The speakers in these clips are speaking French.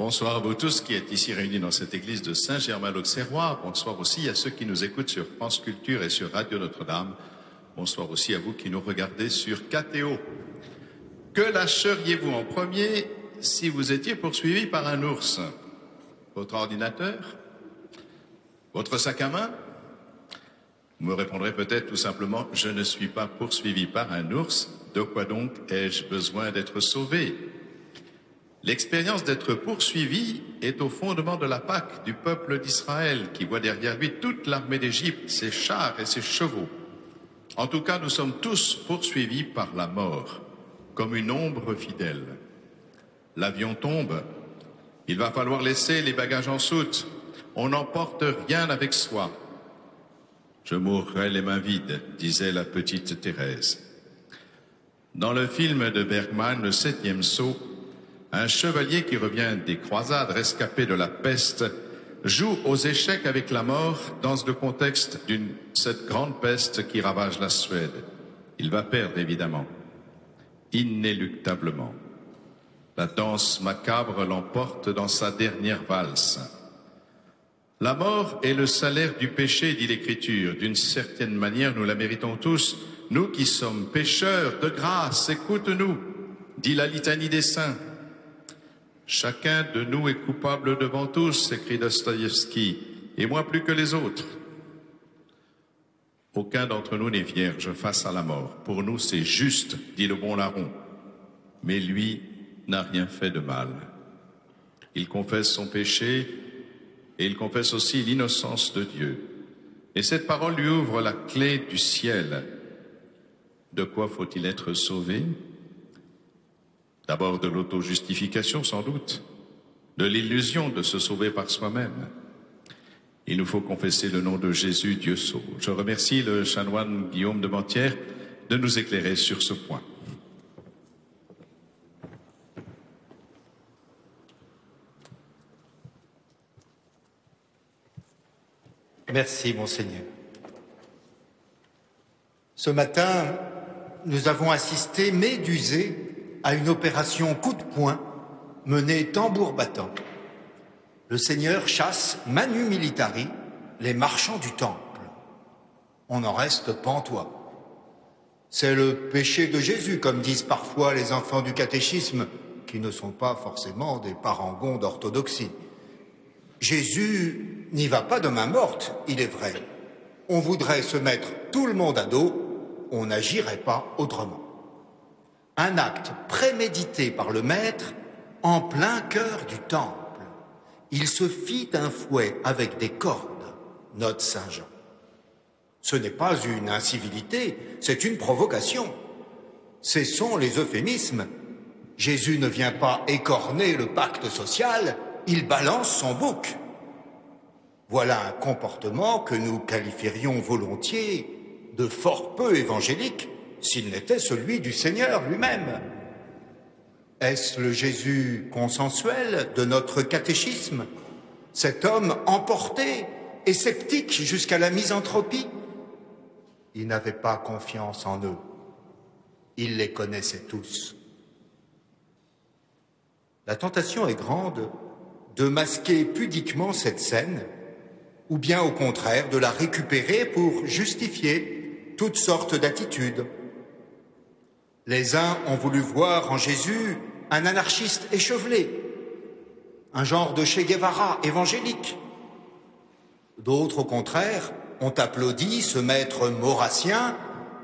Bonsoir à vous tous qui êtes ici réunis dans cette église de Saint-Germain-l'Auxerrois. Bonsoir aussi à ceux qui nous écoutent sur France Culture et sur Radio Notre-Dame. Bonsoir aussi à vous qui nous regardez sur KTO. Que lâcheriez-vous en premier si vous étiez poursuivi par un ours? Votre ordinateur? Votre sac à main? Vous me répondrez peut-être tout simplement, je ne suis pas poursuivi par un ours, de quoi donc ai-je besoin d'être sauvé? L'expérience d'être poursuivi est au fondement de la Pâque du peuple d'Israël qui voit derrière lui toute l'armée d'Égypte, ses chars et ses chevaux. En tout cas, nous sommes tous poursuivis par la mort, comme une ombre fidèle. L'avion tombe, il va falloir laisser les bagages en soute. On n'emporte rien avec soi. Je mourrai les mains vides, disait la petite Thérèse. Dans le film de Bergman, Le septième saut, un chevalier qui revient des croisades rescapé de la peste joue aux échecs avec la mort dans le contexte d'une cette grande peste qui ravage la Suède. Il va perdre évidemment, inéluctablement. La danse macabre l'emporte dans sa dernière valse. La mort est le salaire du péché, dit l'Écriture. D'une certaine manière, nous la méritons tous. Nous qui sommes pécheurs de grâce, écoute-nous, dit la litanie des saints. Chacun de nous est coupable devant tous, écrit Dostoïevski, et moi plus que les autres. Aucun d'entre nous n'est vierge face à la mort. Pour nous, c'est juste, dit le bon larron. Mais lui n'a rien fait de mal. Il confesse son péché et il confesse aussi l'innocence de Dieu. Et cette parole lui ouvre la clé du ciel. De quoi faut-il être sauvé? D'abord de l'auto-justification sans doute, de l'illusion de se sauver par soi-même. Il nous faut confesser le nom de Jésus, Dieu sauve. Je remercie le chanoine Guillaume de Mentière de nous éclairer sur ce point. Merci, monseigneur. Ce matin, nous avons assisté, médusés, à une opération coup de poing menée tambour battant. Le Seigneur chasse manu militari les marchands du temple. On en reste pantois. C'est le péché de Jésus, comme disent parfois les enfants du catéchisme, qui ne sont pas forcément des parangons d'orthodoxie. Jésus n'y va pas de main morte, il est vrai. On voudrait se mettre tout le monde à dos, on n'agirait pas autrement un acte prémédité par le maître en plein cœur du temple. Il se fit un fouet avec des cordes, note Saint Jean. Ce n'est pas une incivilité, c'est une provocation. Cessons les euphémismes. Jésus ne vient pas écorner le pacte social, il balance son bouc. Voilà un comportement que nous qualifierions volontiers de fort peu évangélique s'il n'était celui du Seigneur lui-même. Est-ce le Jésus consensuel de notre catéchisme, cet homme emporté et sceptique jusqu'à la misanthropie? Il n'avait pas confiance en eux. Il les connaissait tous. La tentation est grande de masquer pudiquement cette scène, ou bien au contraire de la récupérer pour justifier toutes sortes d'attitudes les uns ont voulu voir en Jésus un anarchiste échevelé, un genre de Che Guevara évangélique. D'autres, au contraire, ont applaudi ce maître maurassien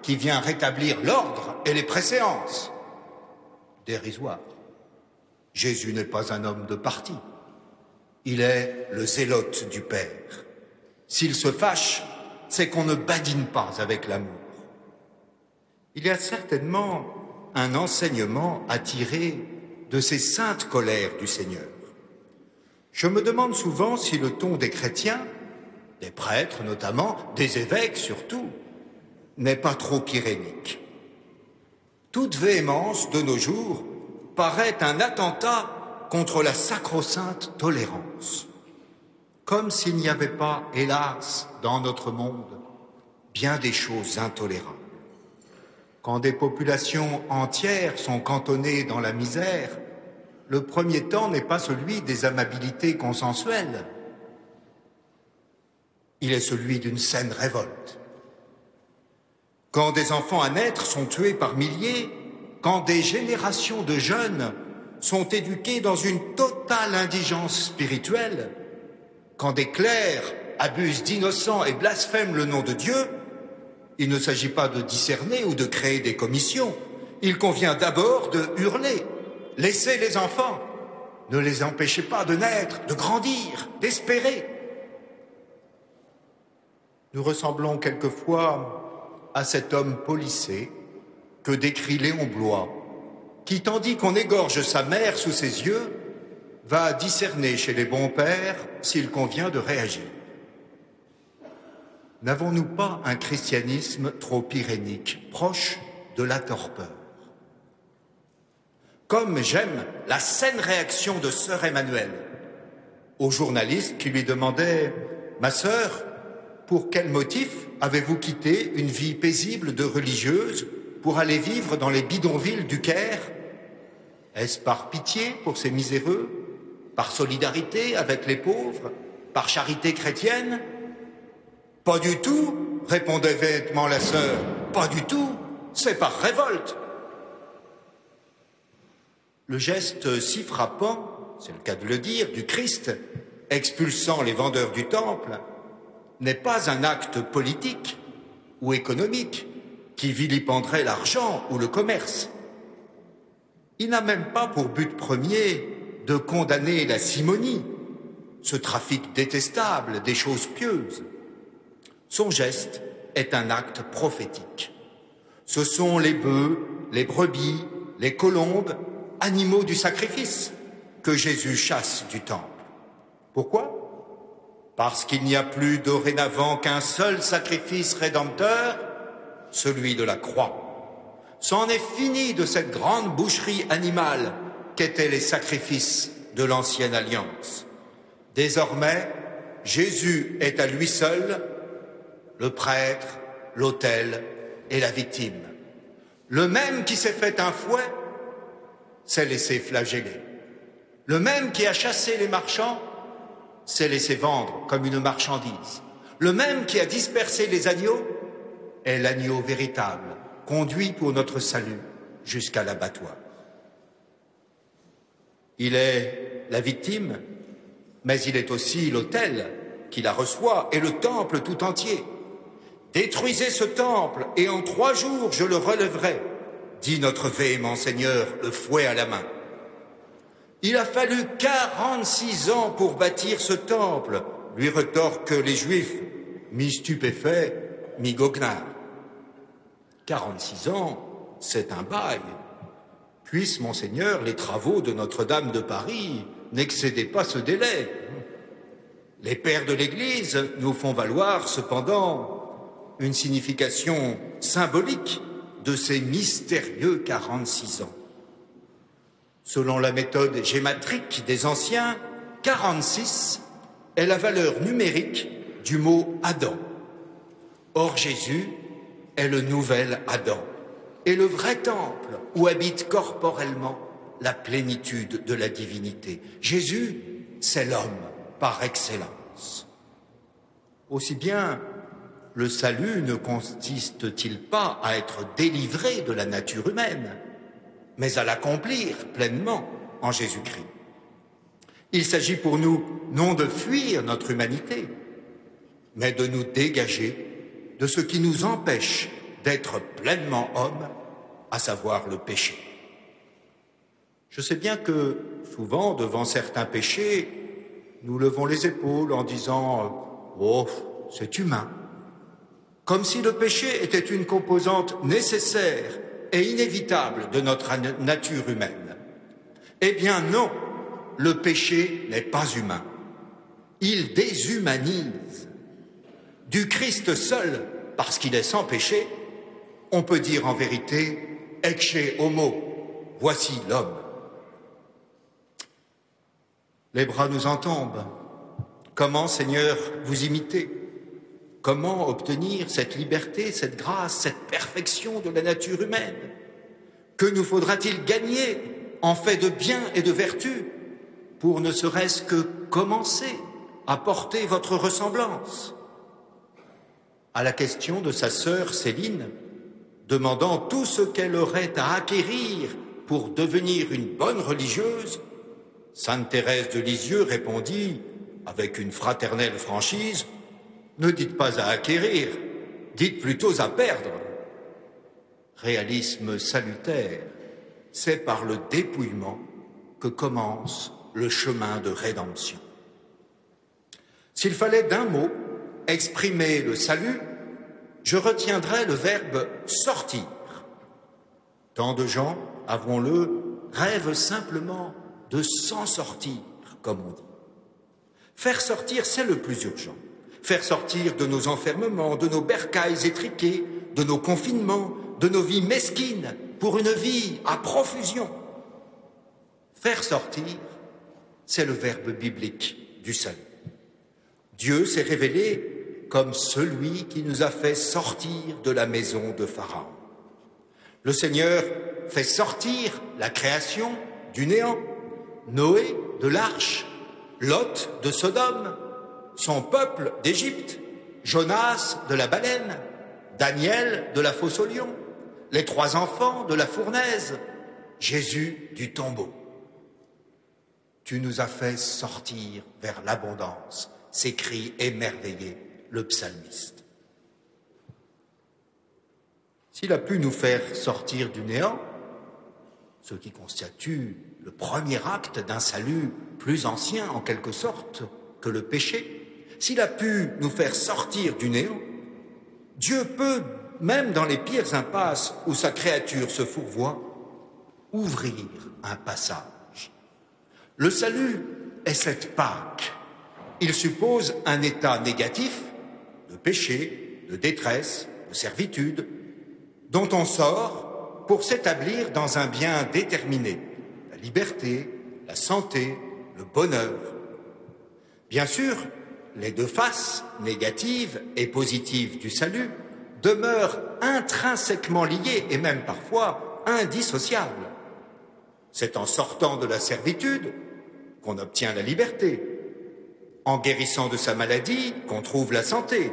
qui vient rétablir l'ordre et les préséances. Dérisoire. Jésus n'est pas un homme de parti. Il est le zélote du Père. S'il se fâche, c'est qu'on ne badine pas avec l'amour il y a certainement un enseignement à tirer de ces saintes colères du Seigneur. Je me demande souvent si le ton des chrétiens, des prêtres notamment, des évêques surtout, n'est pas trop pyrénique. Toute véhémence de nos jours paraît un attentat contre la sacro-sainte tolérance, comme s'il n'y avait pas, hélas, dans notre monde, bien des choses intolérables quand des populations entières sont cantonnées dans la misère, le premier temps n'est pas celui des amabilités consensuelles. Il est celui d'une saine révolte. Quand des enfants à naître sont tués par milliers, quand des générations de jeunes sont éduqués dans une totale indigence spirituelle, quand des clercs abusent d'innocents et blasphèment le nom de Dieu, il ne s'agit pas de discerner ou de créer des commissions. Il convient d'abord de hurler. Laissez les enfants. Ne les empêchez pas de naître, de grandir, d'espérer. Nous ressemblons quelquefois à cet homme policé que décrit Léon Blois, qui, tandis qu'on égorge sa mère sous ses yeux, va discerner chez les bons pères s'il convient de réagir. N'avons-nous pas un christianisme trop irénique, proche de la torpeur? Comme j'aime la saine réaction de sœur Emmanuel au journaliste qui lui demandait Ma sœur, pour quel motif avez-vous quitté une vie paisible de religieuse pour aller vivre dans les bidonvilles du Caire? Est-ce par pitié pour ces miséreux Par solidarité avec les pauvres Par charité chrétienne pas du tout, répondait vêtement la sœur. Pas du tout, c'est par révolte. Le geste si frappant, c'est le cas de le dire, du Christ, expulsant les vendeurs du temple, n'est pas un acte politique ou économique qui vilipenderait l'argent ou le commerce. Il n'a même pas pour but premier de condamner la simonie, ce trafic détestable des choses pieuses. Son geste est un acte prophétique. Ce sont les bœufs, les brebis, les colombes, animaux du sacrifice, que Jésus chasse du temple. Pourquoi? Parce qu'il n'y a plus dorénavant qu'un seul sacrifice rédempteur, celui de la croix. C'en est fini de cette grande boucherie animale qu'étaient les sacrifices de l'ancienne alliance. Désormais, Jésus est à lui seul le prêtre, l'autel et la victime. Le même qui s'est fait un fouet s'est laissé flageller. Le même qui a chassé les marchands s'est laissé vendre comme une marchandise. Le même qui a dispersé les agneaux est l'agneau véritable, conduit pour notre salut jusqu'à l'abattoir. Il est la victime, mais il est aussi l'autel qui la reçoit et le temple tout entier. Détruisez ce temple, et en trois jours je le relèverai, dit notre véhément Seigneur, le fouet à la main. Il a fallu quarante-six ans pour bâtir ce temple, lui retorquent les Juifs, mi stupéfaits, mi goguenards. Quarante-six ans, c'est un bail. Puisse, Monseigneur, les travaux de Notre-Dame de Paris n'excédaient pas ce délai. Les pères de l'Église nous font valoir cependant une signification symbolique de ces mystérieux 46 ans. Selon la méthode gématrique des anciens, 46 est la valeur numérique du mot Adam. Or Jésus est le nouvel Adam et le vrai temple où habite corporellement la plénitude de la divinité. Jésus, c'est l'homme par excellence. Aussi bien le salut ne consiste-t-il pas à être délivré de la nature humaine, mais à l'accomplir pleinement en Jésus-Christ? Il s'agit pour nous non de fuir notre humanité, mais de nous dégager de ce qui nous empêche d'être pleinement hommes, à savoir le péché. Je sais bien que souvent, devant certains péchés, nous levons les épaules en disant ⁇ Oh, c'est humain ⁇ comme si le péché était une composante nécessaire et inévitable de notre nature humaine. Eh bien non, le péché n'est pas humain. Il déshumanise. Du Christ seul, parce qu'il est sans péché, on peut dire en vérité, ecce homo, voici l'homme. Les bras nous en tombent. Comment, Seigneur, vous imiter Comment obtenir cette liberté, cette grâce, cette perfection de la nature humaine? Que nous faudra-t-il gagner en fait de bien et de vertu, pour ne serait-ce que commencer à porter votre ressemblance? À la question de sa sœur Céline, demandant tout ce qu'elle aurait à acquérir pour devenir une bonne religieuse, Sainte Thérèse de Lisieux répondit, avec une fraternelle franchise, Ne dites pas à acquérir, dites plutôt à perdre. Réalisme salutaire, c'est par le dépouillement que commence le chemin de rédemption. S'il fallait d'un mot exprimer le salut, je retiendrais le verbe sortir. Tant de gens, avouons-le, rêvent simplement de s'en sortir, comme on dit. Faire sortir, c'est le plus urgent. Faire sortir de nos enfermements, de nos bercailles étriquées, de nos confinements, de nos vies mesquines, pour une vie à profusion. Faire sortir, c'est le verbe biblique du salut. Dieu s'est révélé comme celui qui nous a fait sortir de la maison de Pharaon. Le Seigneur fait sortir la création du néant, Noé de l'arche, Lot de Sodome, son peuple d'Égypte, Jonas de la baleine, Daniel de la fosse au lion, les trois enfants de la fournaise, Jésus du tombeau. Tu nous as fait sortir vers l'abondance, s'écrie émerveillé le psalmiste. S'il a pu nous faire sortir du néant, ce qui constitue le premier acte d'un salut plus ancien en quelque sorte que le péché, s'il a pu nous faire sortir du néant, Dieu peut même dans les pires impasses où sa créature se fourvoie, ouvrir un passage. Le salut est cette Pâque. Il suppose un état négatif de péché, de détresse, de servitude, dont on sort pour s'établir dans un bien déterminé, la liberté, la santé, le bonheur. Bien sûr, les deux faces, négatives et positives du salut, demeurent intrinsèquement liés et même parfois indissociables. C'est en sortant de la servitude qu'on obtient la liberté, en guérissant de sa maladie qu'on trouve la santé,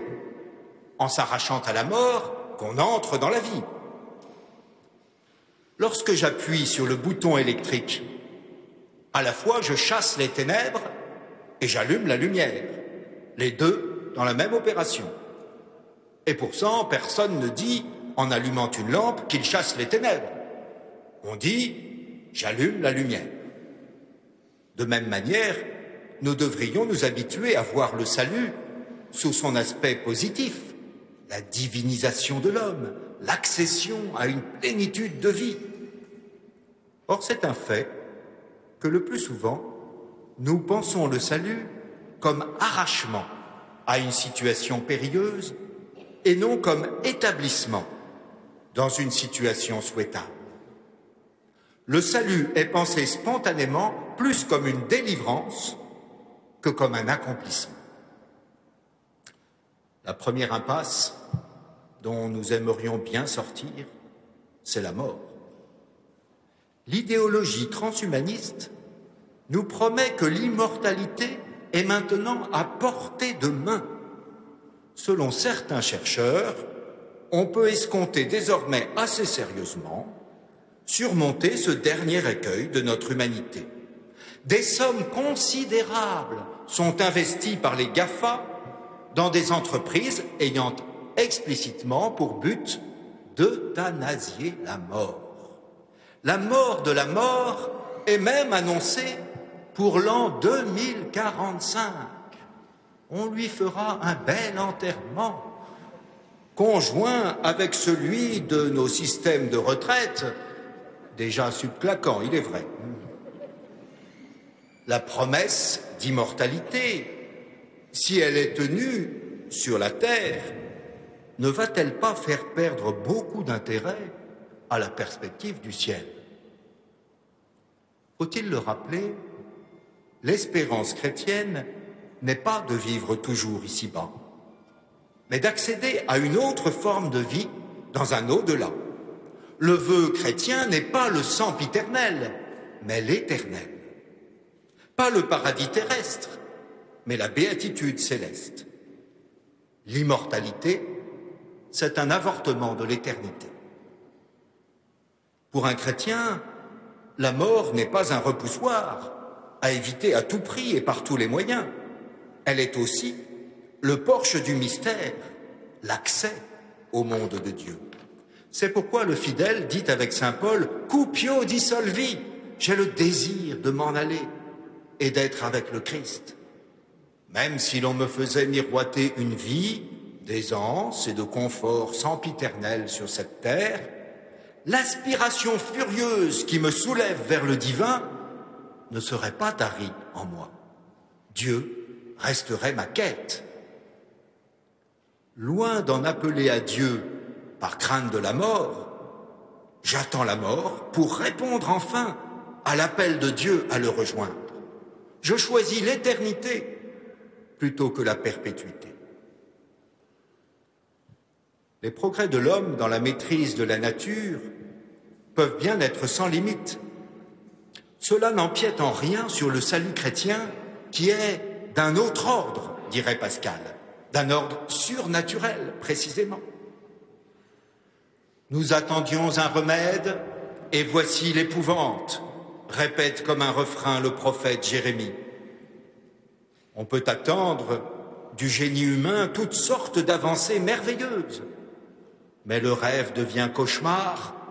en s'arrachant à la mort qu'on entre dans la vie. Lorsque j'appuie sur le bouton électrique, à la fois je chasse les ténèbres et j'allume la lumière, les deux dans la même opération. Et pourtant, personne ne dit, en allumant une lampe, qu'il chasse les ténèbres. On dit, j'allume la lumière. De même manière, nous devrions nous habituer à voir le salut sous son aspect positif, la divinisation de l'homme, l'accession à une plénitude de vie. Or, c'est un fait que le plus souvent, nous pensons le salut comme arrachement à une situation périlleuse et non comme établissement dans une situation souhaitable. Le salut est pensé spontanément plus comme une délivrance que comme un accomplissement. La première impasse dont nous aimerions bien sortir, c'est la mort. L'idéologie transhumaniste nous promet que l'immortalité est maintenant à portée de main selon certains chercheurs, on peut escompter désormais assez sérieusement surmonter ce dernier écueil de notre humanité. Des sommes considérables sont investies par les GAFA dans des entreprises ayant explicitement pour but d'euthanasier la mort. La mort de la mort est même annoncée pour l'an 2045 on lui fera un bel enterrement, conjoint avec celui de nos systèmes de retraite, déjà subclaquants, il est vrai. La promesse d'immortalité, si elle est tenue sur la terre, ne va-t-elle pas faire perdre beaucoup d'intérêt à la perspective du ciel? Faut-il le rappeler? L'espérance chrétienne n'est pas de vivre toujours ici-bas, mais d'accéder à une autre forme de vie dans un au-delà. Le vœu chrétien n'est pas le sempiternel, mais l'éternel. Pas le paradis terrestre, mais la béatitude céleste. L'immortalité, c'est un avortement de l'éternité. Pour un chrétien, la mort n'est pas un repoussoir à éviter à tout prix et par tous les moyens. Elle est aussi le porche du mystère, l'accès au monde de Dieu. C'est pourquoi le fidèle dit avec Saint Paul, Cupio dissolvi, j'ai le désir de m'en aller et d'être avec le Christ. Même si l'on me faisait miroiter une vie d'aisance et de confort sempiternel sur cette terre, l'aspiration furieuse qui me soulève vers le divin ne serait pas tarie en moi. Dieu resterait ma quête. Loin d'en appeler à Dieu par crainte de la mort, j'attends la mort pour répondre enfin à l'appel de Dieu à le rejoindre. Je choisis l'éternité plutôt que la perpétuité. Les progrès de l'homme dans la maîtrise de la nature peuvent bien être sans limite. Cela n'empiète en rien sur le salut chrétien qui est d'un autre ordre, dirait Pascal, d'un ordre surnaturel précisément. Nous attendions un remède et voici l'épouvante, répète comme un refrain le prophète Jérémie. On peut attendre du génie humain toutes sortes d'avancées merveilleuses, mais le rêve devient cauchemar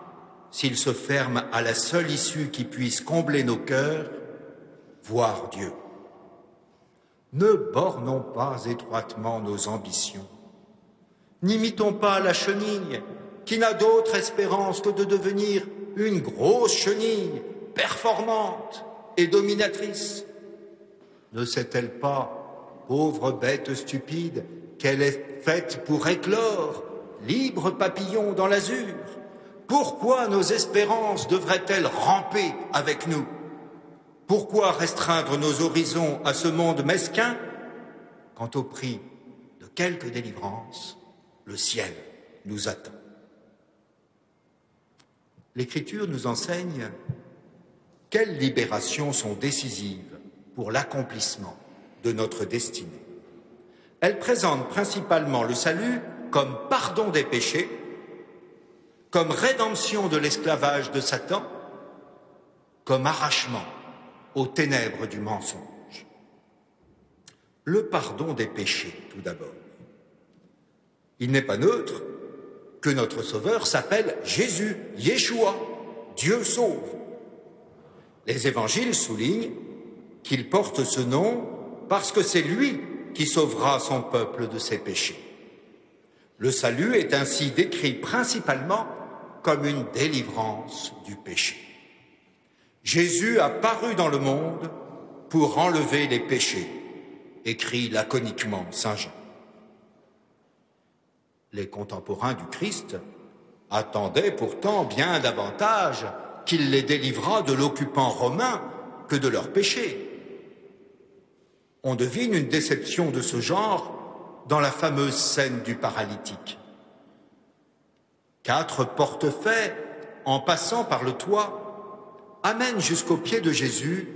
s'il se ferme à la seule issue qui puisse combler nos cœurs, voir Dieu. Ne bornons pas étroitement nos ambitions, n'imitons pas la chenille qui n'a d'autre espérance que de devenir une grosse chenille performante et dominatrice. Ne sait-elle pas, pauvre bête stupide, qu'elle est faite pour éclore, libre papillon dans l'azur? Pourquoi nos espérances devraient-elles ramper avec nous? Pourquoi restreindre nos horizons à ce monde mesquin quand au prix de quelques délivrances, le ciel nous attend? L'Écriture nous enseigne quelles libérations sont décisives pour l'accomplissement de notre destinée. Elle présente principalement le salut comme pardon des péchés, comme rédemption de l'esclavage de Satan, comme arrachement aux ténèbres du mensonge. Le pardon des péchés, tout d'abord. Il n'est pas neutre que notre Sauveur s'appelle Jésus, Yeshua, Dieu sauve. Les évangiles soulignent qu'il porte ce nom parce que c'est lui qui sauvera son peuple de ses péchés. Le salut est ainsi décrit principalement comme une délivrance du péché. Jésus a paru dans le monde pour enlever les péchés, écrit laconiquement Saint Jean. Les contemporains du Christ attendaient pourtant bien davantage qu'il les délivrât de l'occupant romain que de leurs péchés. On devine une déception de ce genre dans la fameuse scène du paralytique. Quatre portefaix, en passant par le toit, amènent jusqu'au pied de Jésus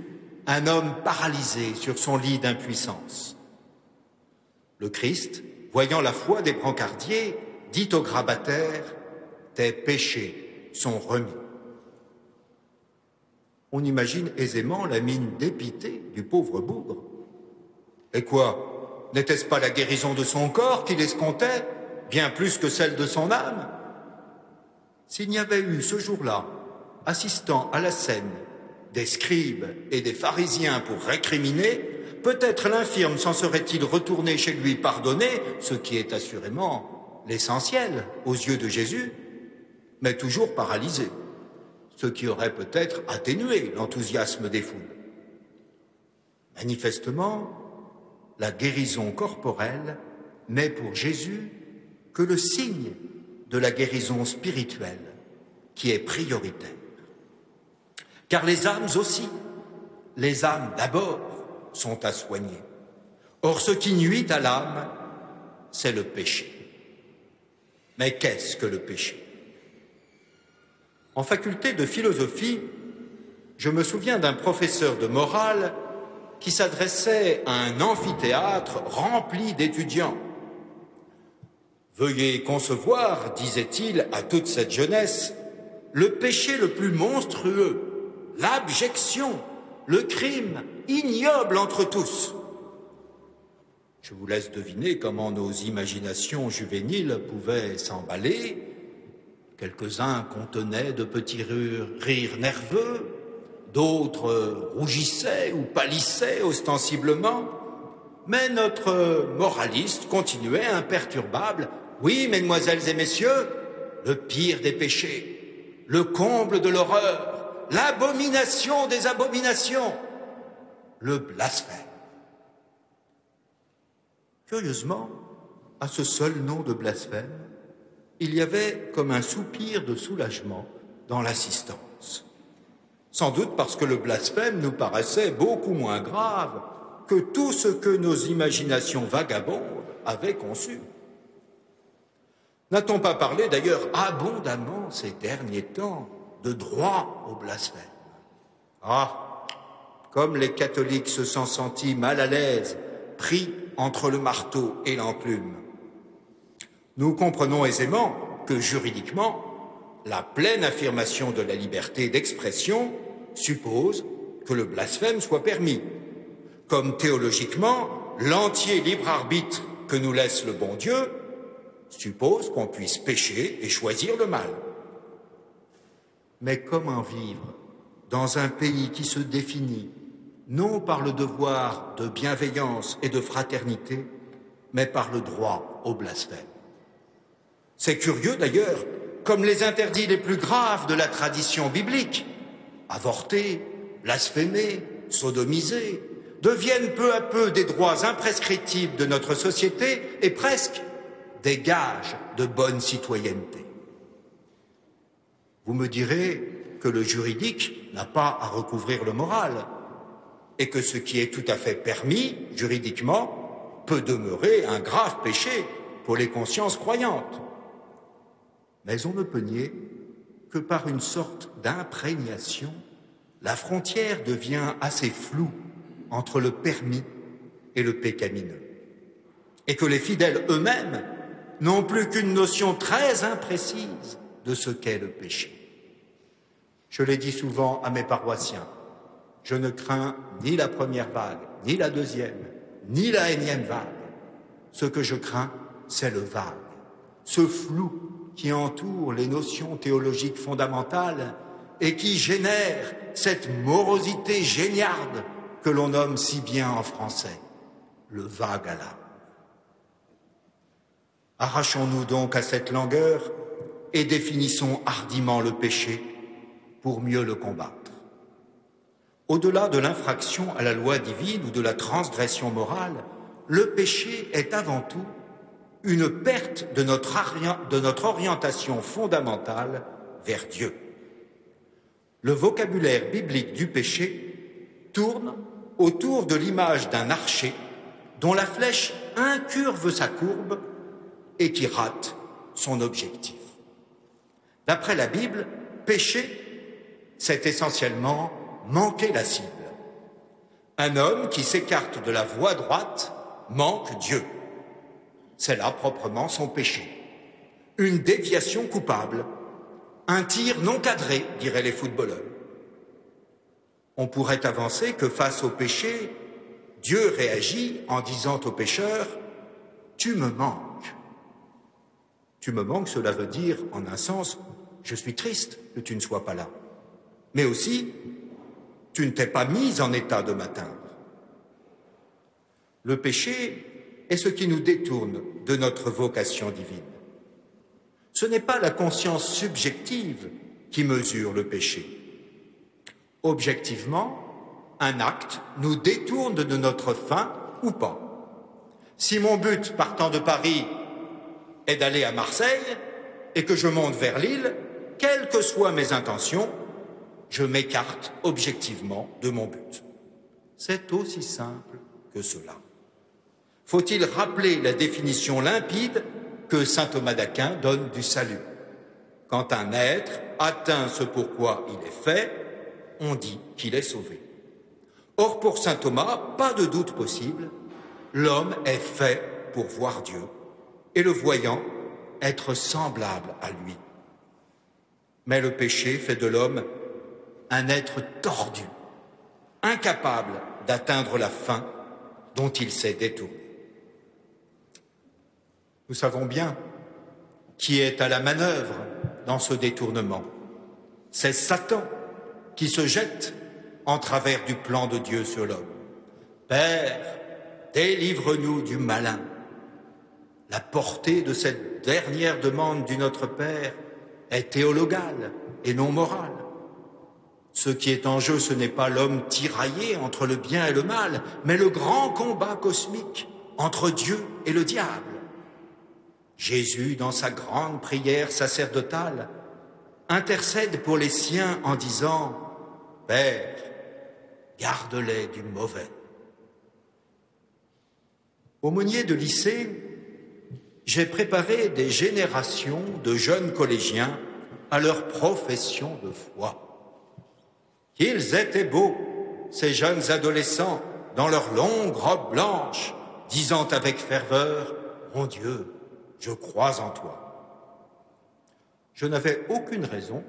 un homme paralysé sur son lit d'impuissance. Le Christ, voyant la foi des brancardiers, dit au grabataire Tes péchés sont remis. On imagine aisément la mine dépitée du pauvre bougre. Et quoi N'était-ce pas la guérison de son corps qu'il escomptait, bien plus que celle de son âme? S'il n'y avait eu ce jour-là, assistant à la scène, des scribes et des pharisiens pour récriminer, peut-être l'infirme s'en serait-il retourné chez lui pardonné, ce qui est assurément l'essentiel aux yeux de Jésus, mais toujours paralysé, ce qui aurait peut-être atténué l'enthousiasme des foules. Manifestement, la guérison corporelle n'est pour Jésus que le signe de la guérison spirituelle qui est prioritaire. Car les âmes aussi, les âmes d'abord, sont à soigner. Or, ce qui nuit à l'âme, c'est le péché. Mais qu'est-ce que le péché? En faculté de philosophie, je me souviens d'un professeur de morale qui s'adressait à un amphithéâtre rempli d'étudiants. Veuillez concevoir, disait-il à toute cette jeunesse, le péché le plus monstrueux, l'abjection, le crime ignoble entre tous. Je vous laisse deviner comment nos imaginations juvéniles pouvaient s'emballer. Quelques-uns contenaient de petits rires nerveux, d'autres rougissaient ou pâlissaient ostensiblement, mais notre moraliste continuait imperturbable. Oui, mesdemoiselles et messieurs, le pire des péchés, le comble de l'horreur, l'abomination des abominations, le blasphème. Curieusement, à ce seul nom de blasphème, il y avait comme un soupir de soulagement dans l'assistance. Sans doute parce que le blasphème nous paraissait beaucoup moins grave que tout ce que nos imaginations vagabondes avaient conçu. N'a-t-on pas parlé d'ailleurs abondamment ces derniers temps de droit au blasphème? Ah, comme les catholiques se sont sentis mal à l'aise, pris entre le marteau et l'enclume. Nous comprenons aisément que juridiquement, la pleine affirmation de la liberté d'expression suppose que le blasphème soit permis, comme théologiquement, l'entier libre arbitre que nous laisse le bon Dieu suppose qu'on puisse pécher et choisir le mal. Mais comment vivre dans un pays qui se définit non par le devoir de bienveillance et de fraternité, mais par le droit au blasphème? C'est curieux d'ailleurs, comme les interdits les plus graves de la tradition biblique, avorter, blasphémer, sodomiser, deviennent peu à peu des droits imprescriptibles de notre société et presque des gages de bonne citoyenneté. Vous me direz que le juridique n'a pas à recouvrir le moral, et que ce qui est tout à fait permis juridiquement peut demeurer un grave péché pour les consciences croyantes. Mais on ne peut nier que par une sorte d'imprégnation, la frontière devient assez floue entre le permis et le pécamineux, et que les fidèles eux-mêmes n'ont plus qu'une notion très imprécise de ce qu'est le péché. Je l'ai dit souvent à mes paroissiens, je ne crains ni la première vague, ni la deuxième, ni la énième vague. Ce que je crains, c'est le vague, ce flou qui entoure les notions théologiques fondamentales et qui génère cette morosité géniarde que l'on nomme si bien en français le vague à l'âme. Arrachons-nous donc à cette langueur et définissons hardiment le péché pour mieux le combattre. Au-delà de l'infraction à la loi divine ou de la transgression morale, le péché est avant tout une perte de notre, de notre orientation fondamentale vers Dieu. Le vocabulaire biblique du péché tourne autour de l'image d'un archer dont la flèche incurve sa courbe et qui rate son objectif. D'après la Bible, péché, c'est essentiellement manquer la cible. Un homme qui s'écarte de la voie droite manque Dieu. C'est là proprement son péché. Une déviation coupable, un tir non cadré, diraient les footballeurs. On pourrait avancer que face au péché, Dieu réagit en disant au pécheur, Tu me manques. Tu me manques, cela veut dire, en un sens, je suis triste que tu ne sois pas là. Mais aussi, tu ne t'es pas mis en état de m'atteindre. Le péché est ce qui nous détourne de notre vocation divine. Ce n'est pas la conscience subjective qui mesure le péché. Objectivement, un acte nous détourne de notre fin ou pas. Si mon but partant de Paris est d'aller à Marseille et que je monte vers Lille, quelles que soient mes intentions, je m'écarte objectivement de mon but. C'est aussi simple que cela. Faut-il rappeler la définition limpide que saint Thomas d'Aquin donne du salut? Quand un être atteint ce pourquoi il est fait, on dit qu'il est sauvé. Or, pour saint Thomas, pas de doute possible, l'homme est fait pour voir Dieu, et le voyant, être semblable à lui. Mais le péché fait de l'homme un être tordu, incapable d'atteindre la fin dont il s'est détourné. Nous savons bien qui est à la manœuvre dans ce détournement. C'est Satan qui se jette en travers du plan de Dieu sur l'homme. Père, délivre-nous du malin. La portée de cette dernière demande du Notre Père est théologale et non morale. Ce qui est en jeu, ce n'est pas l'homme tiraillé entre le bien et le mal, mais le grand combat cosmique entre Dieu et le diable. Jésus, dans sa grande prière sacerdotale, intercède pour les siens en disant Père, garde-les du mauvais. Aumônier de lycée, j'ai préparé des générations de jeunes collégiens à leur profession de foi. Qu'ils étaient beaux, ces jeunes adolescents, dans leurs longues robes blanches, disant avec ferveur, Mon Dieu, je crois en toi. Je n'avais aucune raison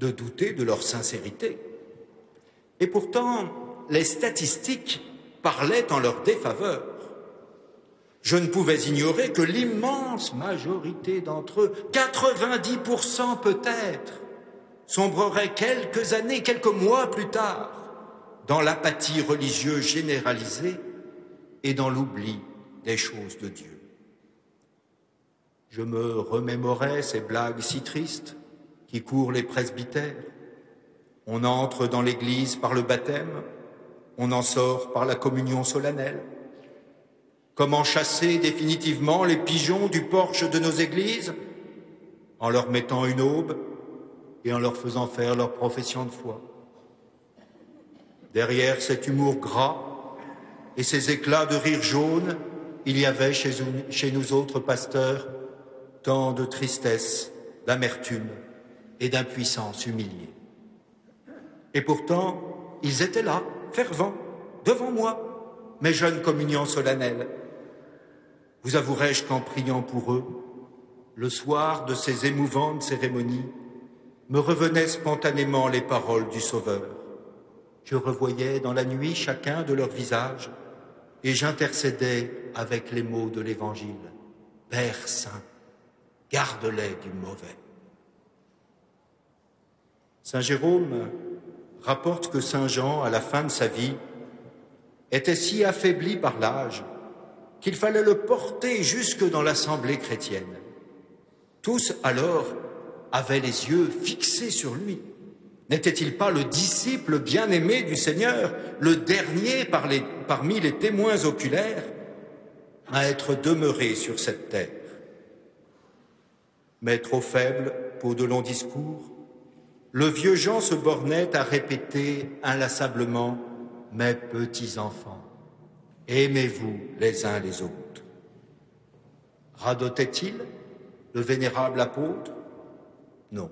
de douter de leur sincérité. Et pourtant, les statistiques parlaient en leur défaveur. Je ne pouvais ignorer que l'immense majorité d'entre eux, 90% peut-être, sombrerait quelques années, quelques mois plus tard, dans l'apathie religieuse généralisée et dans l'oubli des choses de Dieu. Je me remémorais ces blagues si tristes qui courent les presbytères. On entre dans l'Église par le baptême, on en sort par la communion solennelle. Comment chasser définitivement les pigeons du porche de nos églises? En leur mettant une aube et en leur faisant faire leur profession de foi. Derrière cet humour gras et ces éclats de rire jaune, il y avait chez, nous autres pasteurs tant de tristesse, d'amertume et d'impuissance humiliée. Et pourtant, ils étaient là, fervents, devant moi, mes jeunes communions solennelles. Vous avouerai-je qu'en priant pour eux, le soir de ces émouvantes cérémonies, me revenaient spontanément les paroles du Sauveur. Je revoyais dans la nuit chacun de leurs visages et j'intercédais avec les mots de l'Évangile. Père Saint, garde-les du mauvais. Saint Jérôme rapporte que Saint Jean, à la fin de sa vie, était si affaibli par l'âge qu'il fallait le porter jusque dans l'assemblée chrétienne. Tous alors avaient les yeux fixés sur lui. N'était-il pas le disciple bien-aimé du Seigneur, le dernier parmi les témoins oculaires à être demeuré sur cette terre? Mais trop faible pour de longs discours, le vieux Jean se bornait à répéter inlassablement Mes petits enfants, aimez-vous les uns les autres. Radotait-il le vénérable apôtre? Non.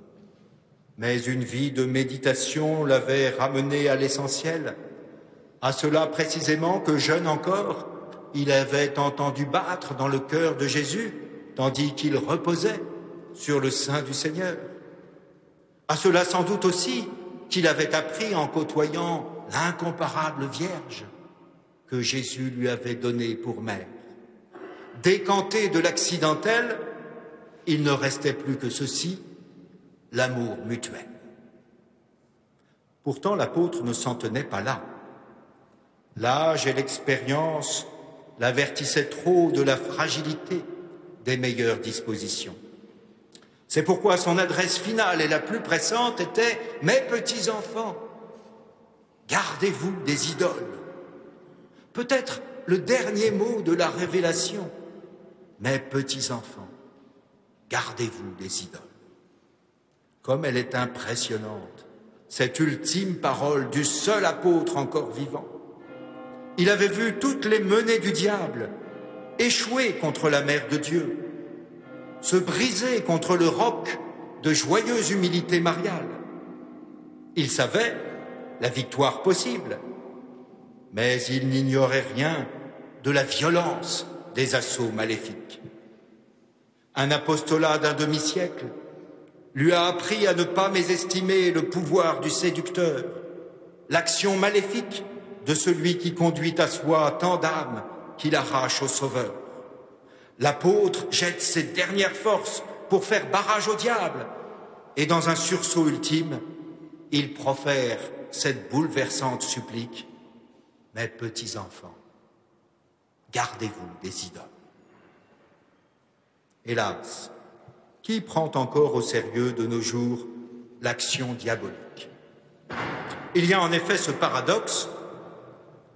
Mais une vie de méditation l'avait ramené à l'essentiel, à cela précisément que jeune encore, il avait entendu battre dans le cœur de Jésus, tandis qu'il reposait sur le sein du Seigneur. À cela sans doute aussi qu'il avait appris en côtoyant l'incomparable Vierge que Jésus lui avait donnée pour mère. Décanté de l'accidentel, il ne restait plus que ceci, l'amour mutuel. Pourtant l'apôtre ne s'en tenait pas là. L'âge et l'expérience l'avertissaient trop de la fragilité des meilleures dispositions. C'est pourquoi son adresse finale et la plus pressante était Mes petits enfants, gardez-vous des idoles. Peut-être le dernier mot de la révélation Mes petits enfants, gardez-vous des idoles. Comme elle est impressionnante, cette ultime parole du seul apôtre encore vivant. Il avait vu toutes les menées du diable échouer contre la mère de Dieu se briser contre le roc de joyeuse humilité mariale. Il savait la victoire possible. Mais il n'ignorait rien de la violence des assauts maléfiques. Un apostolat d'un demi-siècle lui a appris à ne pas mésestimer le pouvoir du séducteur, l'action maléfique de celui qui conduit à soi tant d'âmes qu'il arrache au Sauveur. L'apôtre jette ses dernières forces pour faire barrage au diable, et dans un sursaut ultime, il profère cette bouleversante supplique Mes petits enfants, gardez-vous des idoles. Hélas, qui prend encore au sérieux de nos jours l'action diabolique? Il y a en effet ce paradoxe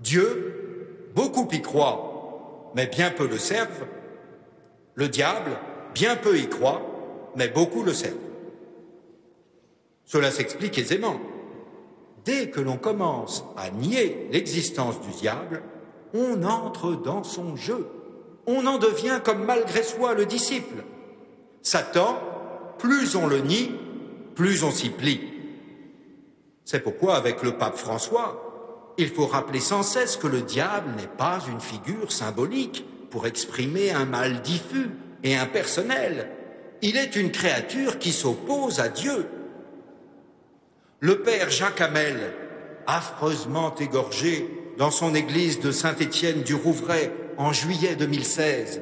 Dieu, beaucoup y croit, mais bien peu le servent. Le diable, bien peu y croit, mais beaucoup le servent. Cela s'explique aisément. Dès que l'on commence à nier l'existence du diable, on entre dans son jeu. On en devient comme malgré soi le disciple. Satan, plus on le nie, plus on s'y plie. C'est pourquoi, avec le pape François, il faut rappeler sans cesse que le diable n'est pas une figure symbolique pour exprimer un mal diffus et impersonnel. Il est une créature qui s'oppose à Dieu. Le père Jacques Hamel, affreusement égorgé dans son église de Saint-Étienne du Rouvray en juillet 2016,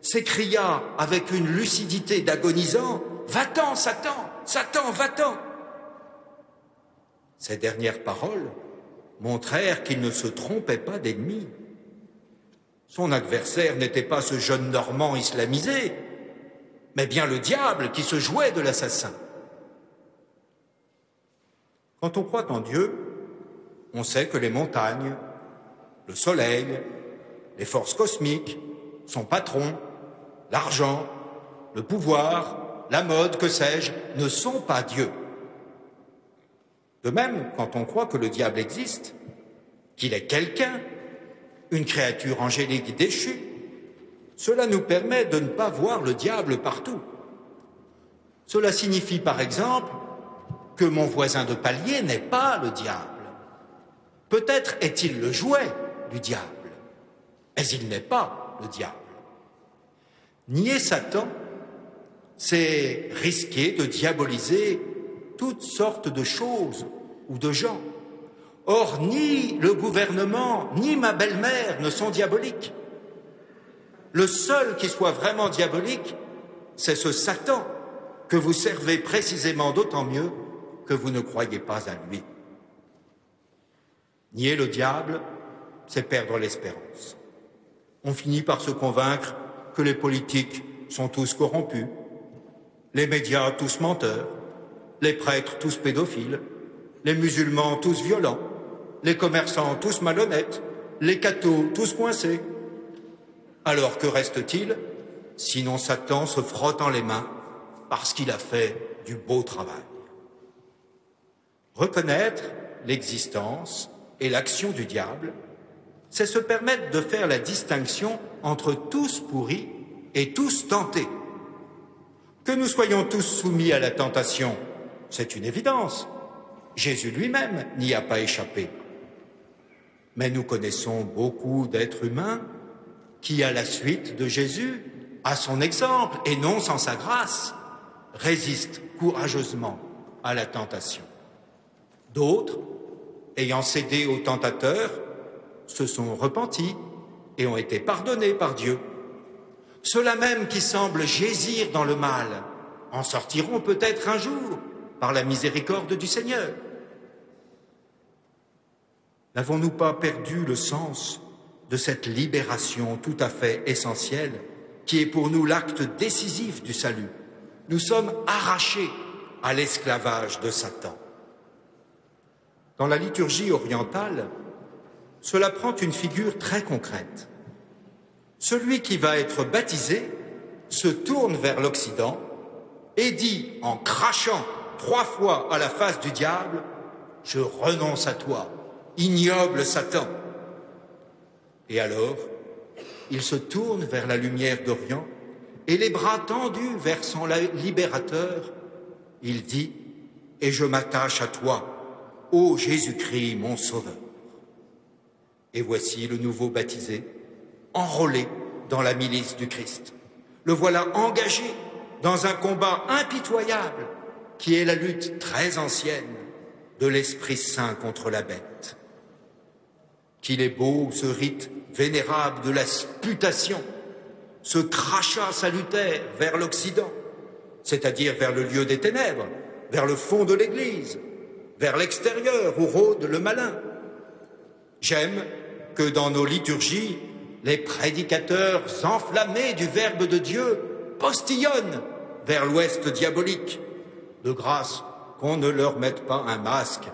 s'écria avec une lucidité d'agonisant Va-t'en, Satan Satan, va-t'en Ces dernières paroles montrèrent qu'il ne se trompait pas d'ennemi. Son adversaire n'était pas ce jeune Normand islamisé, mais bien le diable qui se jouait de l'assassin. Quand on croit en Dieu, on sait que les montagnes, le soleil, les forces cosmiques, son patron, l'argent, le pouvoir, la mode, que sais-je, ne sont pas Dieu. De même, quand on croit que le diable existe, qu'il est quelqu'un, une créature angélique déchue, cela nous permet de ne pas voir le diable partout. Cela signifie par exemple que mon voisin de palier n'est pas le diable. Peut-être est-il le jouet du diable, mais il n'est pas le diable. Nier Satan, c'est risquer de diaboliser toutes sortes de choses ou de gens. Or, ni le gouvernement, ni ma belle-mère ne sont diaboliques. Le seul qui soit vraiment diabolique, c'est ce Satan que vous servez précisément d'autant mieux que vous ne croyez pas à lui. Nier le diable, c'est perdre l'espérance. On finit par se convaincre que les politiques sont tous corrompus, les médias tous menteurs, les prêtres tous pédophiles, les musulmans tous violents, les commerçants tous malhonnêtes, les cathos tous coincés. Alors que reste-t-il sinon Satan se frottant les mains parce qu'il a fait du beau travail? Reconnaître l'existence et l'action du diable, c'est se permettre de faire la distinction entre tous pourris et tous tentés. Que nous soyons tous soumis à la tentation, c'est une évidence. Jésus lui-même n'y a pas échappé. Mais nous connaissons beaucoup d'êtres humains qui, à la suite de Jésus, à son exemple et non sans sa grâce, résistent courageusement à la tentation. D'autres, ayant cédé au tentateur, se sont repentis et ont été pardonnés par Dieu. Ceux-là même qui semblent gésir dans le mal en sortiront peut-être un jour par la miséricorde du Seigneur. N'avons-nous pas perdu le sens de cette libération tout à fait essentielle qui est pour nous l'acte décisif du salut? Nous sommes arrachés à l'esclavage de Satan. Dans la liturgie orientale, cela prend une figure très concrète. Celui qui va être baptisé se tourne vers l'Occident et dit en crachant trois fois à la face du diable, Je renonce à toi, ignoble Satan. Et alors, il se tourne vers la lumière d'Orient et les bras tendus vers son libérateur, il dit, Et je m'attache à toi, Ô Jésus-Christ, mon Sauveur. Et voici le nouveau baptisé, enrôlé dans la milice du Christ. Le voilà engagé dans un combat impitoyable qui est la lutte très ancienne de l'Esprit Saint contre la bête. Qu'il est beau ce rite vénérable de la sputation, ce crachat salutaire vers l'Occident, c'est-à-dire vers le lieu des ténèbres, vers le fond de l'Église, vers l'extérieur où rôde le malin. J'aime que dans nos liturgies, les prédicateurs enflammés du Verbe de Dieu postillonnent vers l'ouest diabolique. De grâce qu'on ne leur mette pas un masque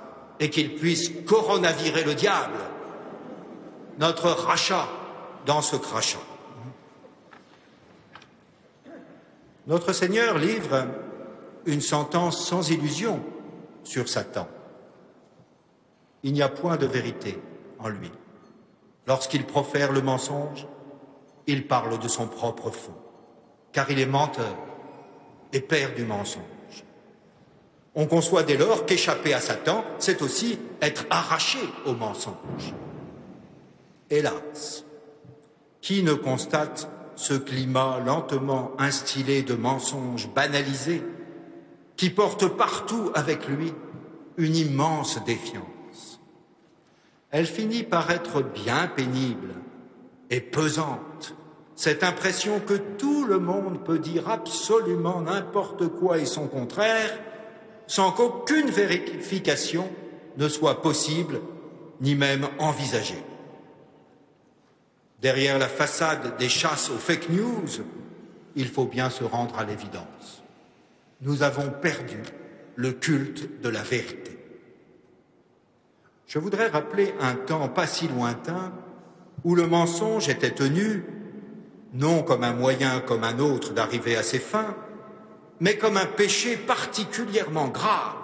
et qu'ils puissent coronavirer le diable. Notre rachat dans ce crachat. Notre Seigneur livre une sentence sans illusion sur Satan. Il n'y a point de vérité en lui. Lorsqu'il profère le mensonge, il parle de son propre fond, car il est menteur et père du mensonge. On conçoit dès lors qu'échapper à Satan, c'est aussi être arraché au mensonge. Hélas, qui ne constate ce climat lentement instillé de mensonges banalisés qui porte partout avec lui une immense défiance Elle finit par être bien pénible et pesante cette impression que tout le monde peut dire absolument n'importe quoi et son contraire, sans qu'aucune vérification ne soit possible, ni même envisagée. Derrière la façade des chasses aux fake news, il faut bien se rendre à l'évidence. Nous avons perdu le culte de la vérité. Je voudrais rappeler un temps pas si lointain où le mensonge était tenu non comme un moyen comme un autre d'arriver à ses fins, mais comme un péché particulièrement grave,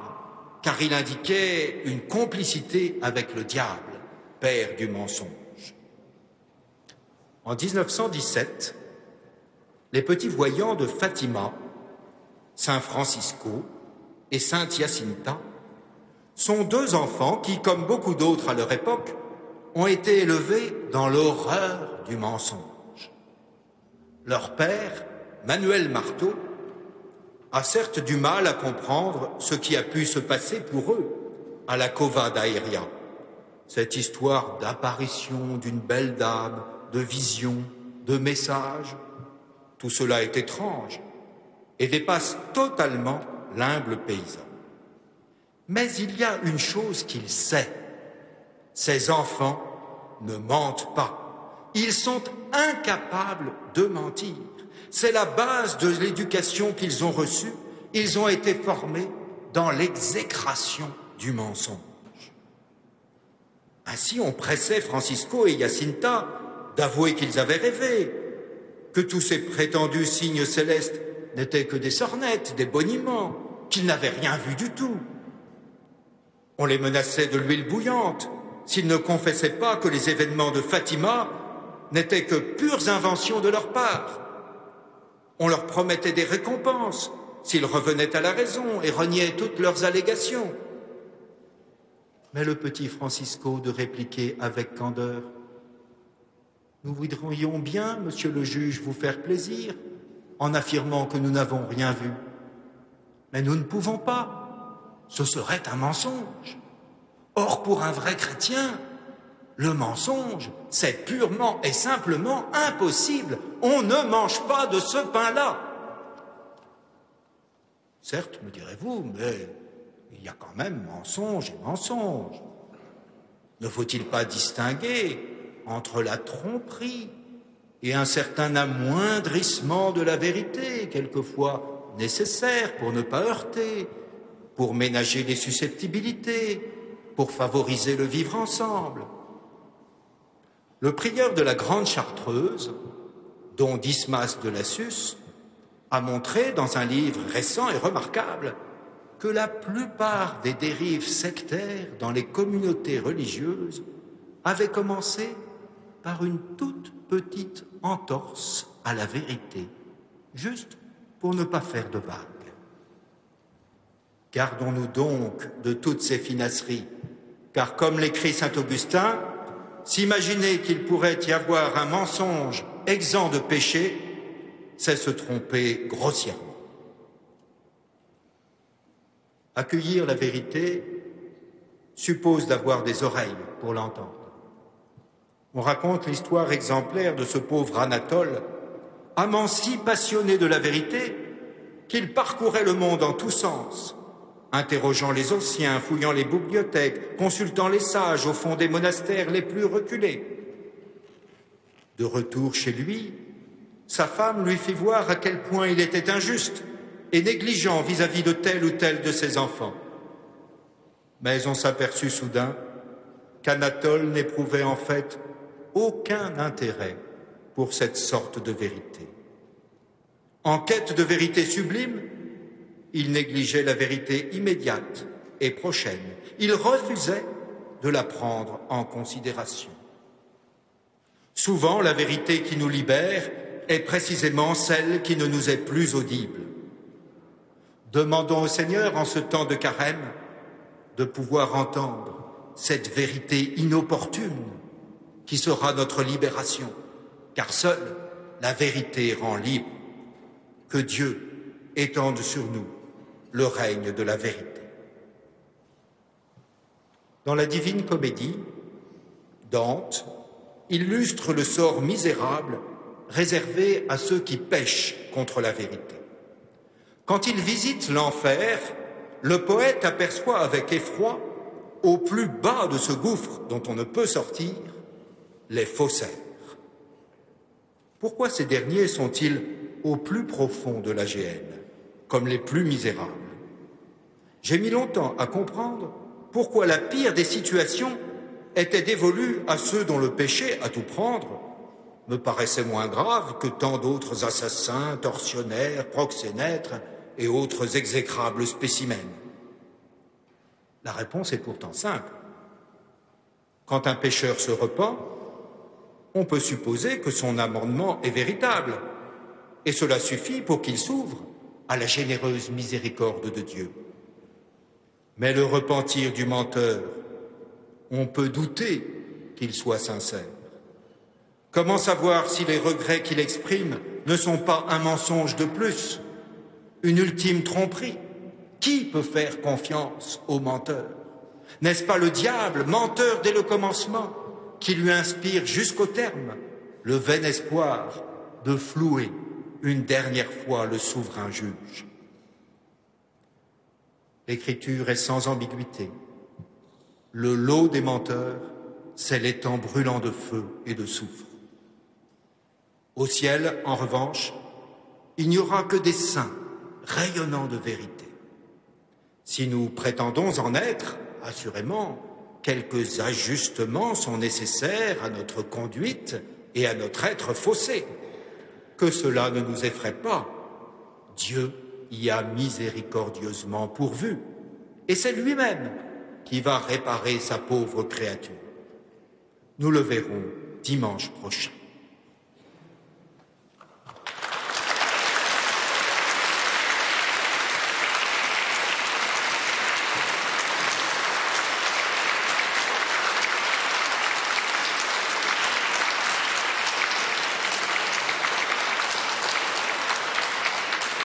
car il indiquait une complicité avec le diable, père du mensonge. En 1917, les petits voyants de Fatima, Saint Francisco et Sainte Jacinta sont deux enfants qui, comme beaucoup d'autres à leur époque, ont été élevés dans l'horreur du mensonge. Leur père, Manuel Marteau, a certes du mal à comprendre ce qui a pu se passer pour eux à la Cova d'Aéria. Cette histoire d'apparition d'une belle dame, de vision, de message, tout cela est étrange et dépasse totalement l'humble paysan. Mais il y a une chose qu'il sait. Ces enfants ne mentent pas. Ils sont incapables de mentir. C'est la base de l'éducation qu'ils ont reçue. Ils ont été formés dans l'exécration du mensonge. Ainsi, on pressait Francisco et Jacinta d'avouer qu'ils avaient rêvé, que tous ces prétendus signes célestes n'étaient que des sornettes, des boniments, qu'ils n'avaient rien vu du tout. On les menaçait de l'huile bouillante s'ils ne confessaient pas que les événements de Fatima n'étaient que pures inventions de leur part. On leur promettait des récompenses s'ils revenaient à la raison et reniaient toutes leurs allégations. Mais le petit Francisco de répliquer avec candeur Nous voudrions bien, monsieur le juge, vous faire plaisir en affirmant que nous n'avons rien vu. Mais nous ne pouvons pas. Ce serait un mensonge. Or, pour un vrai chrétien, le mensonge, c'est purement et simplement impossible. On ne mange pas de ce pain-là. Certes, me direz-vous, mais il y a quand même mensonge et mensonge. Ne faut-il pas distinguer entre la tromperie et un certain amoindrissement de la vérité, quelquefois nécessaire pour ne pas heurter, pour ménager les susceptibilités, pour favoriser le vivre ensemble. Le prieur de la Grande Chartreuse, dont Dismas de Lassus, a montré dans un livre récent et remarquable que la plupart des dérives sectaires dans les communautés religieuses avaient commencé par une toute petite entorse à la vérité, juste pour ne pas faire de vagues. Gardons-nous donc de toutes ces finasseries Car comme l'écrit Saint Augustin, s'imaginer qu'il pourrait y avoir un mensonge exempt de péché, c'est se tromper grossièrement. Accueillir la vérité suppose d'avoir des oreilles pour l'entendre. On raconte l'histoire exemplaire de ce pauvre Anatole, amant si passionné de la vérité qu'il parcourait le monde en tous sens, interrogeant les anciens, fouillant les bibliothèques, consultant les sages au fond des monastères les plus reculés. De retour chez lui, sa femme lui fit voir à quel point il était injuste et négligent vis-à-vis de tel ou tel de ses enfants. Mais on s'aperçut soudain qu'Anatole n'éprouvait en fait aucun intérêt pour cette sorte de vérité. En quête de vérité sublime, il négligeait la vérité immédiate et prochaine. Il refusait de la prendre en considération. Souvent, la vérité qui nous libère est précisément celle qui ne nous est plus audible. Demandons au Seigneur en ce temps de carême de pouvoir entendre cette vérité inopportune qui sera notre libération, car seule la vérité rend libre. Que Dieu étende sur nous le règne de la vérité. Dans la divine comédie, Dante illustre le sort misérable réservé à ceux qui pêchent contre la vérité. Quand il visite l'enfer, le poète aperçoit avec effroi, au plus bas de ce gouffre dont on ne peut sortir, les faussaires. Pourquoi ces derniers sont-ils au plus profond de la géhenne, comme les plus misérables? J'ai mis longtemps à comprendre pourquoi la pire des situations était dévolue à ceux dont le péché, à tout prendre, me paraissait moins grave que tant d'autres assassins, tortionnaires, proxénètes et autres exécrables spécimens. La réponse est pourtant simple. Quand un pécheur se repent, on peut supposer que son amendement est véritable, et cela suffit pour qu'il s'ouvre à la généreuse miséricorde de Dieu. Mais le repentir du menteur, on peut douter qu'il soit sincère. Comment savoir si les regrets qu'il exprime ne sont pas un mensonge de plus, une ultime tromperie? Qui peut faire confiance au menteur? N'est-ce pas le diable, menteur dès le commencement, qui lui inspire jusqu'au terme le vain espoir de flouer une dernière fois le souverain juge. L'écriture est sans ambiguïté. Le lot des menteurs, c'est l'étang brûlant de feu et de soufre. Au ciel, en revanche, il n'y aura que des saints rayonnants de vérité. Si nous prétendons en être, assurément, quelques ajustements sont nécessaires à notre conduite et à notre être faussé. Que cela ne nous effraie pas. Dieu y a miséricordieusement pourvu, et c'est lui-même qui va réparer sa pauvre créature. Nous le verrons dimanche prochain.